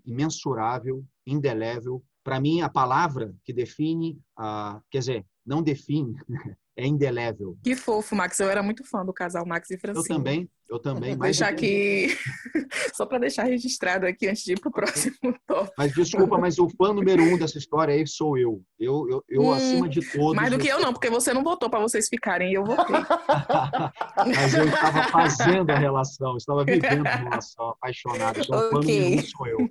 S5: imensurável, indelével. Para mim, a palavra que define, a, quer dizer, não define, é indelével.
S4: Que fofo, Max. Eu era muito fã do casal Max e Francine.
S5: Eu também, eu também.
S4: Deixar aqui, só para deixar registrado aqui antes de ir para o próximo top.
S5: Mas desculpa, mas o fã número um dessa história aí sou eu. Eu, eu, eu hum, acima de todos.
S4: Mais do que eu não, porque você não votou para vocês ficarem e eu votei.
S5: mas eu estava fazendo a relação, estava vivendo a relação, apaixonada. Então okay. o fã número um sou eu.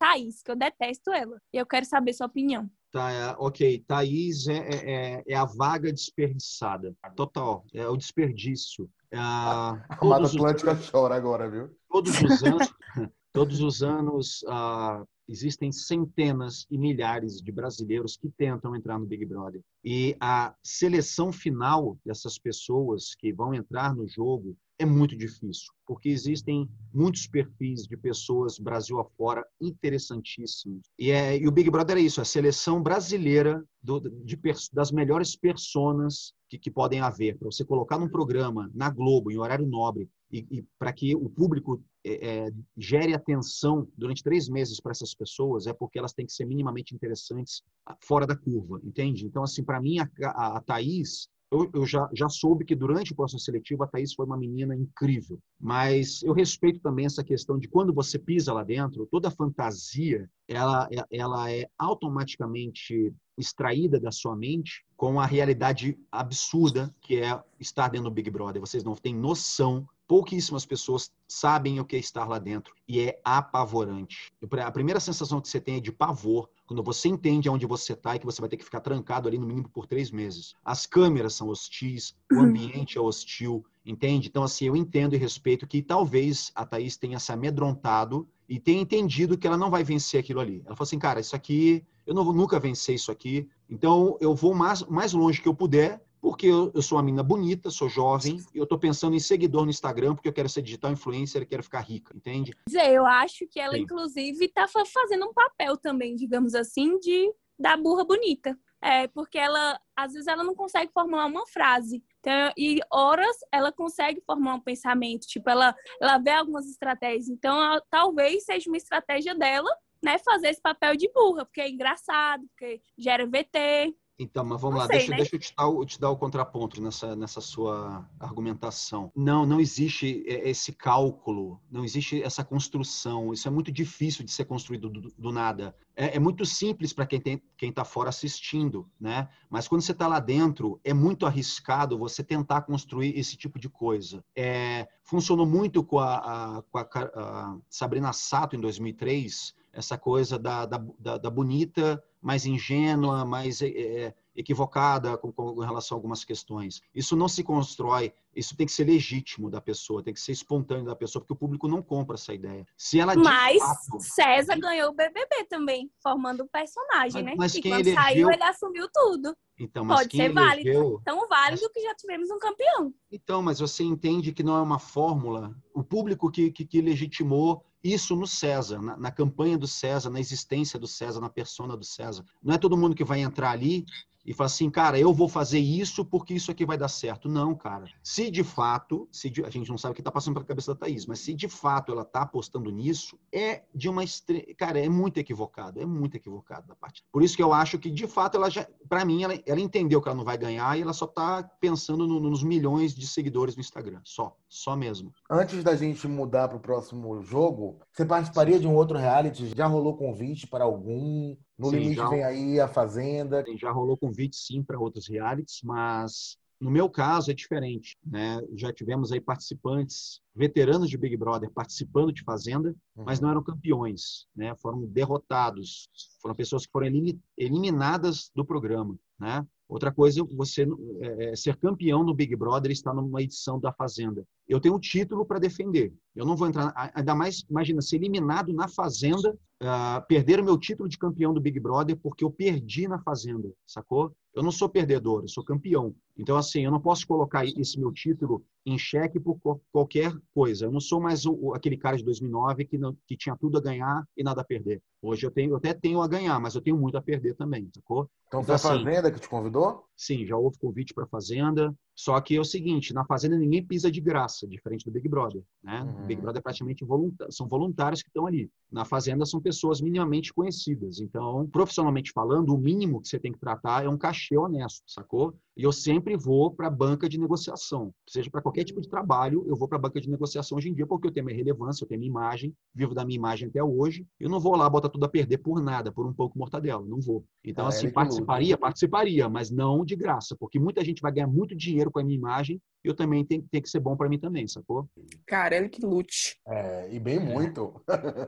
S3: Thaís, que eu detesto ela. E eu quero saber sua opinião.
S5: Tá, é, ok, Thaís é, é, é, é, a vaga desperdiçada. Total, é o desperdício. É,
S1: a Mata Atlântica os, chora agora, viu?
S5: Todos os anos, todos os anos uh, existem centenas e milhares de brasileiros que tentam entrar no Big Brother. E a seleção final dessas pessoas que vão entrar no jogo é muito difícil, porque existem muitos perfis de pessoas Brasil afora interessantíssimos. E, é, e o Big Brother é isso, a seleção brasileira do, de, das melhores personas que, que podem haver. Para você colocar num programa, na Globo, em horário nobre, e, e para que o público é, é, gere atenção durante três meses para essas pessoas, é porque elas têm que ser minimamente interessantes fora da curva, entende? Então, assim, para mim, a, a, a Thaís eu, eu, já, já soube que durante o processo seletivo a Thaís foi uma menina incrível, mas eu respeito também essa questão de quando você pisa lá dentro, toda a fantasia ela, ela é automaticamente extraída da sua mente com a realidade absurda que é estar dentro do Big Brother. Vocês não têm noção pouquíssimas pessoas sabem o que é estar lá dentro e é apavorante. A primeira sensação que você tem é de pavor quando você entende aonde você está e que você vai ter que ficar trancado ali no mínimo por três meses. As câmeras são hostis, o uhum. ambiente é hostil, entende? Então, assim, eu entendo e respeito que talvez a Thaís tenha se amedrontado e tenha entendido que ela não vai vencer aquilo ali. Ela falou assim, cara, isso aqui, eu não vou nunca vencer isso aqui, então eu vou mais, mais longe que eu puder porque eu, eu sou uma menina bonita, sou jovem, e eu estou pensando em seguidor no Instagram, porque eu quero ser digital influencer e quero ficar rica, entende?
S3: Dizer, eu acho que ela, Sim. inclusive, está fazendo um papel também, digamos assim, de da burra bonita. É, porque ela, às vezes, ela não consegue formular uma frase. Então, e horas ela consegue formar um pensamento. Tipo, ela, ela vê algumas estratégias. Então, ela, talvez seja uma estratégia dela, né, fazer esse papel de burra, porque é engraçado, porque gera VT,
S5: Então, mas vamos
S3: Não
S5: lá,
S3: sei,
S5: deixa,
S3: né?
S5: deixa eu te dar, o, te dar o contraponto nessa, nessa sua argumentação. Não, não existe é, esse cálculo, não existe essa construção. Isso é muito difícil de ser construído do, do nada. É, é muito simples para quem tem, quem está fora assistindo, né? Mas quando você está lá dentro, é muito arriscado você tentar construir esse tipo de coisa. É, funcionou muito com a, a, com a, a Sabrina Sato em 2003, essa coisa da, da, da, da bonita, mais ingênua, mais é, equivocada com, com, relação a algumas questões. Isso não se constrói, isso tem que ser legítimo da pessoa, tem que ser espontâneo da pessoa, porque o público não compra essa ideia. Se ela
S3: Mas
S5: fato-
S3: César ganhou o BBB também, formando o personagem,
S5: Mas-
S3: né?
S5: mas
S3: e quando
S5: elegeu-
S3: saiu, ele assumiu tudo.
S5: então, mas
S3: Pode ser válido.
S5: elegeu-
S3: Tão válido que já tivemos um campeão.
S5: Então, mas você entende que não é uma fórmula. O público que, que, que legitimou isso no César, na, na campanha do César, na existência do César, na persona do César. Não é todo mundo que vai entrar ali e falar assim, cara, eu vou fazer isso porque isso aqui vai dar certo. Não, cara. Se de fato, se de- a gente não sabe o que está passando pela cabeça da Thaís, mas se de fato ela está apostando nisso, é de uma estre... cara, é muito equivocado, é muito equivocado da parte. Por isso que eu acho que de fato ela já, para mim, ela, ela entendeu que ela não vai ganhar e ela só está pensando no- nos milhões de seguidores no Instagram, só, só mesmo.
S1: Antes da gente mudar para o próximo jogo, você participaria de um outro reality? Já rolou convite para algum? No
S5: Sim,
S1: limite
S5: já.
S1: vem aí a Fazenda.
S5: Já rolou convite sim para outros realities, mas no meu caso é diferente, né? Já tivemos aí participantes, veteranos de Big Brother participando de Fazenda, mas não eram campeões, né? Foram derrotados, foram pessoas que foram elimi- eliminadas do programa, né? Outra coisa, você é, é, ser campeão no Big Brother e estar numa edição da Fazenda. Eu tenho um título para defender. Eu não vou entrar, a- ainda mais, imagina, ser eliminado na Fazenda, ah, perder o meu título de campeão do Big Brother porque eu perdi na Fazenda, sacou? Eu não sou perdedor, eu sou campeão. Então, assim, eu não posso colocar esse meu título em xeque por qual- qualquer coisa. Eu não sou mais o, aquele cara de 2009 que, não, que tinha tudo a ganhar e nada a perder. Hoje eu tenho, eu até tenho a ganhar, mas eu tenho muito a perder também, sacou?
S1: Então foi
S5: Então,
S1: a
S5: assim,
S1: Fazenda que te convidou?
S5: Sim, já houve convite para Fazenda. Só que é o seguinte, na Fazenda ninguém pisa de graça, diferente do Big Brother, né?
S1: Uhum.
S5: O Big Brother é praticamente voluntário, são voluntários que estão ali. Na Fazenda são pessoas minimamente conhecidas. Então, profissionalmente falando, o mínimo que você tem que tratar é um cachê honesto, sacou? E eu sempre vou para a banca de negociação. Seja para qualquer tipo de trabalho, eu vou para a banca de negociação hoje em dia, porque eu tenho minha relevância, eu tenho minha imagem, vivo da minha imagem até hoje. Eu não vou lá botar tudo a perder por nada, por um pouco mortadela. Não vou. Então,
S1: Ah,
S5: assim,
S1: ele que
S5: participaria, participaria, mas não de graça, porque muita gente vai ganhar muito dinheiro com a minha imagem e eu também tenho, tem que ser bom para mim também, sacou?
S4: Cara, ele que lute.
S1: É, e bem muito.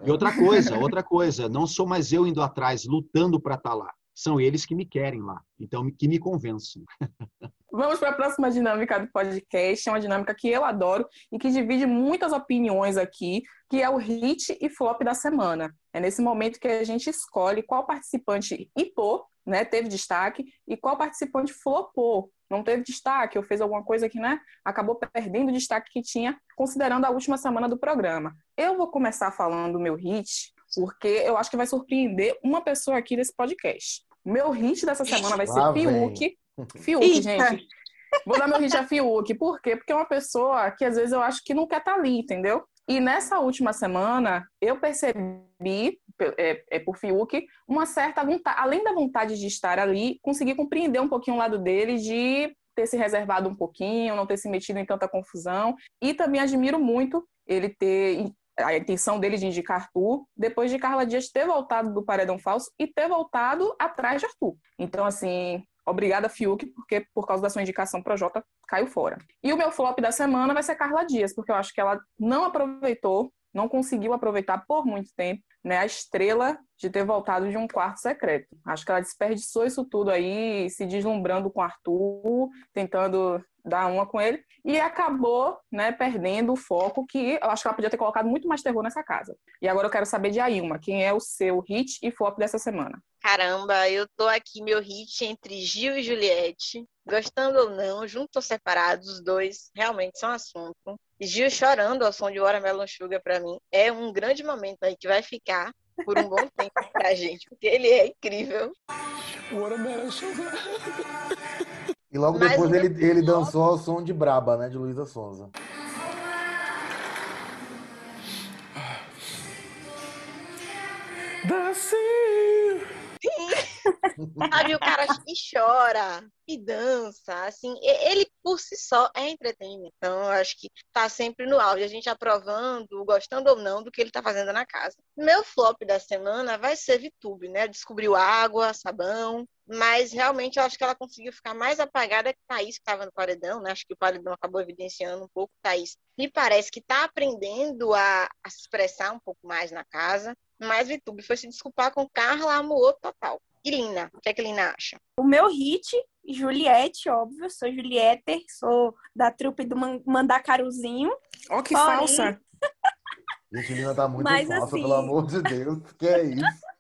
S5: E outra coisa, outra coisa, não sou mais eu indo atrás, lutando para estar lá. São eles que me querem lá, então que me convençam.
S4: Vamos para a próxima dinâmica do podcast. É uma dinâmica que eu adoro e que divide muitas opiniões aqui, que é o hit e flop da semana. É nesse momento que a gente escolhe qual participante hipou, né, teve destaque, e qual participante flopou, não teve destaque, ou fez alguma coisa que né, acabou perdendo o destaque que tinha, considerando a última semana do programa. Eu vou começar falando do meu hit, porque eu acho que vai surpreender uma pessoa aqui nesse podcast. Meu hit dessa semana vai ser
S1: Lá vem.
S4: Fiuk. Fiuk,
S3: Eita.
S4: gente. Vou dar meu hit a Fiuk. Por quê? Porque é uma pessoa que às vezes eu acho que não quer estar ali, entendeu? E nessa última semana, eu percebi, é, é, por Fiuk, uma certa vontade, além da vontade de estar ali, consegui compreender um pouquinho o lado dele de ter se reservado um pouquinho, não ter se metido em tanta confusão. E também admiro muito ele ter a intenção dele de indicar Arthur, depois de Carla Dias ter voltado do Paredão Falso e ter voltado atrás de Arthur. Então, assim, obrigada, Fiuk, porque por causa da sua indicação pro Jota, caiu fora. E o meu flop da semana vai ser Carla Dias, porque eu acho que ela não aproveitou, não conseguiu aproveitar por muito tempo, né, a estrela de ter voltado de um quarto secreto. Acho que ela desperdiçou isso tudo aí, se deslumbrando com Arthur, tentando dar uma com ele, e acabou, né, perdendo o foco que eu acho que ela podia ter colocado muito mais terror nessa casa. E agora eu quero saber de Ailma, quem é o seu hit e flop dessa semana?
S2: Caramba, eu tô aqui, meu hit entre Gil e Juliette. Gostando ou não, juntos ou separados, os dois realmente são assunto. Gil chorando ao som de Watermelon Sugar pra mim é um grande momento aí que vai ficar por um bom tempo pra gente, porque ele é incrível.
S1: E logo
S2: Mas
S1: depois ele, ele dançou ao som de Braba, né? De Luísa Sonza.
S2: Sabe, o cara e chora, e dança, assim, ele por si só é entretenimento. Então, eu acho que tá sempre no auge, a gente aprovando, gostando ou não do que ele tá fazendo na casa. Meu flop da semana vai ser VTube, né? Descobriu água, sabão, mas realmente eu acho que ela conseguiu ficar mais apagada que Thaís, que estava no paredão, né? Acho que o paredão acabou evidenciando um pouco. Thaís me parece que está aprendendo a, a, se expressar um pouco mais na casa, mas Vitube foi se desculpar com Carla, amor total. E Lina, o que é que Lina acha?
S3: O meu hit, Juliette, óbvio, sou Juliette, sou da trupe do Mandacaruzinho.
S4: Ó, oh, que Porém... falsa!
S1: Gente, Lina tá muito Mas, falsa, assim... pelo amor de Deus, que é isso?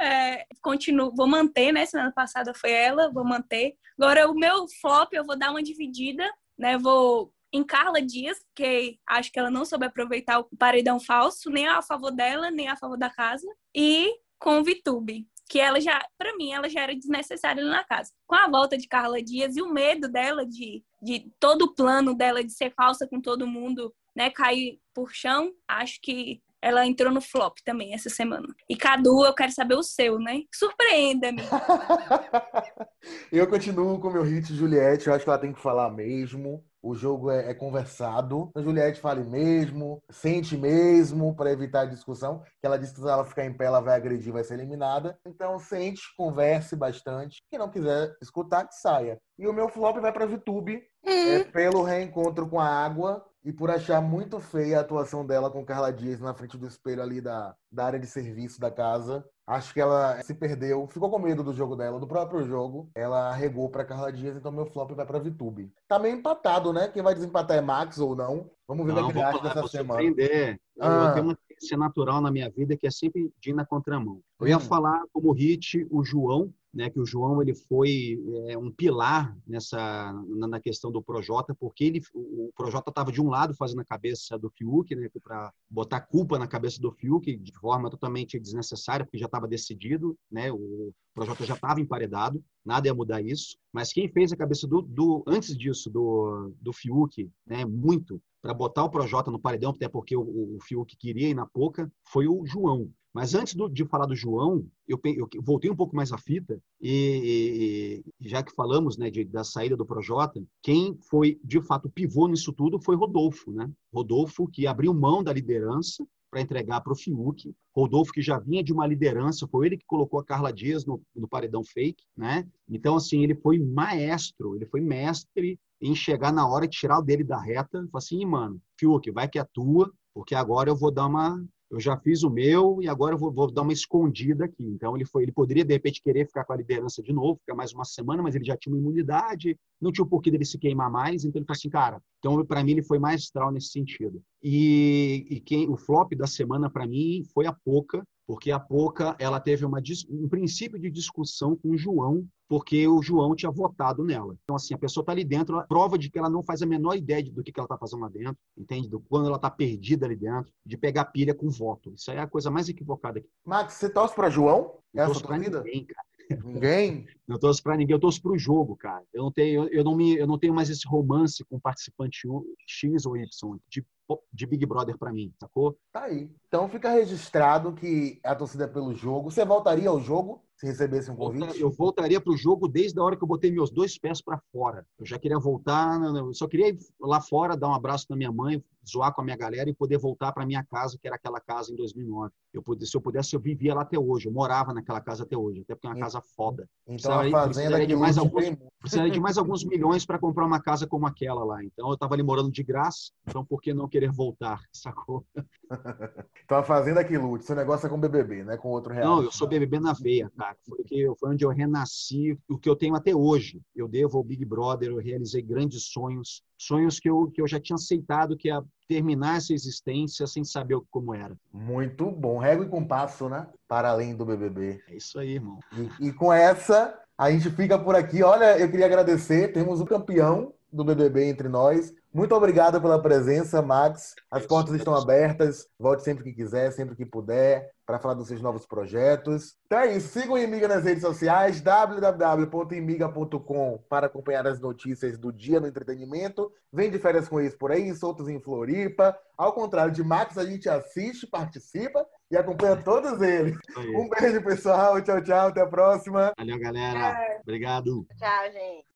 S3: É, continuo, vou manter, né? Semana passada foi ela, vou manter. Agora, o meu flop, eu vou dar uma dividida, né? Vou em Carla Dias, que acho que ela não soube aproveitar o paredão falso, nem a favor dela, nem a favor da casa. E com Vitube, que ela já, para mim, ela já era desnecessária na casa. Com a volta de Carla Dias e o medo dela de, de todo o plano dela de ser falsa com todo mundo, né, cair por chão, acho que ela entrou no flop também essa semana. E Cadu, eu quero saber o seu, né? Surpreenda-me.
S1: eu continuo com meu hit Juliette, eu acho que ela tem que falar mesmo. O jogo é, é conversado. A Juliette fale mesmo, sente mesmo, para evitar a discussão. Que ela disse que se ela ficar em pé, ela vai agredir, vai ser eliminada. Então, sente, converse bastante. Quem não quiser escutar, que saia. E o meu flop vai para VTube. Hum. É pelo reencontro com a água e por achar muito feia a atuação dela com Carla Dias na frente do espelho ali da, da área de serviço da casa. Acho que ela se perdeu, ficou com medo do jogo dela, do próprio jogo. Ela regou para Carla Dias, então meu flop vai para Vitube. Tá meio empatado, né? Quem vai desempatar é Max ou não? Vamos ver o que ele acha dessa semana.
S5: Surpreender. Ah. Eu tenho uma tendência natural na minha vida que é sempre de ir na contramão. Eu ia hum. falar como hit o João, né, que o João ele foi é, um pilar nessa na, questão do Projota, porque ele, o Projota estava de um lado fazendo a cabeça do Fiuk, né, para botar culpa na cabeça do Fiuk de forma totalmente desnecessária, porque já estava decidido, né, o Projota já estava emparedado, nada ia mudar isso. Mas quem fez a cabeça do, do antes disso do, do Fiuk, né, muito para botar o Projota no paredão, até porque o, o Fiuk queria ir na Poca, foi o João. Mas antes do, de falar do João, eu, eu, voltei um pouco mais à fita e, e já que falamos né, de, da saída do Projota, quem foi de fato pivô nisso tudo foi Rodolfo, né? Rodolfo que abriu mão da liderança para entregar para o Fiuk. Rodolfo, que já vinha de uma liderança, foi ele que colocou a Carla Dias no, no, paredão fake, né? Então, assim, ele foi maestro, ele foi mestre em chegar na hora e tirar o dele da reta. Falei assim, mano, Fiuk, vai que é tua, porque agora eu vou dar uma, eu já fiz o meu e agora eu vou, vou, dar uma escondida aqui. Então ele foi, ele poderia de repente querer ficar com a liderança de novo, ficar mais uma semana, mas ele já tinha uma imunidade, não tinha o porquê dele se queimar mais, então ele falou assim, cara. Então para mim ele foi maestral nesse sentido. E, e quem o flop da semana para mim foi a Poca, porque a Poca ela teve uma, um princípio de discussão com o João, porque o João tinha votado nela. Então, assim, a pessoa está ali dentro, prova de que ela não faz a menor ideia do que, ela está fazendo lá dentro, entende? Do quando ela está perdida ali dentro, de pegar pilha com voto. Isso aí é a coisa mais equivocada aqui.
S1: Max, você torce para João?
S5: Não torço para ninguém, cara.
S1: Ninguém?
S5: Não torço para ninguém, eu torço para o jogo, cara. Eu não tenho, eu não me, eu não tenho mais esse romance com participante X ou Y de, de Big Brother para mim, sacou?
S1: Tá aí. Então fica registrado que a torcida é pelo jogo. Você voltaria ao jogo? Se recebesse um convite?
S5: Eu voltaria para o jogo desde a hora que eu botei meus dois pés para fora. Eu já queria voltar, eu só queria ir lá fora, dar um abraço na minha mãe, zoar com a minha galera e poder voltar para minha casa, que era aquela casa em 2009. Eu poder, se eu pudesse, eu vivia lá até hoje. Eu morava naquela casa até hoje, até porque é uma casa foda.
S1: Então precisaria, a fazenda de mais alguns,
S5: precisaria de mais alguns milhões para comprar uma casa como aquela lá. Então eu estava ali morando de graça, então por que não querer voltar, sacou?
S1: então a fazenda que lute, seu negócio é com BBB, né? Com outro real.
S5: Não, eu sou BBB na veia, cara. Foi, que, foi onde eu renasci, o que eu tenho até hoje. Eu devo ao Big Brother, eu realizei grandes sonhos, sonhos que eu, que eu já tinha aceitado que ia terminar essa existência sem saber como era.
S1: Muito bom. Régua e compasso, né? Para além do BBB.
S5: É isso aí, irmão.
S1: E, e com essa, a gente fica por aqui. Olha, eu queria agradecer. Temos o campeão do BBB entre nós. Muito obrigado pela presença, Max. As portas estão abertas. Volte sempre que quiser, sempre que puder, para falar dos seus novos projetos. Então é isso. Sigam o Imiga nas redes sociais, www.imiga.com, para acompanhar as notícias do dia no entretenimento. Vem de férias com isso por aí, soltos em Floripa. Ao contrário de Max, a gente assiste, participa e acompanha todos eles. Um beijo, pessoal. Tchau, tchau. Até a próxima.
S5: Valeu, galera. Obrigado.
S2: Tchau, gente.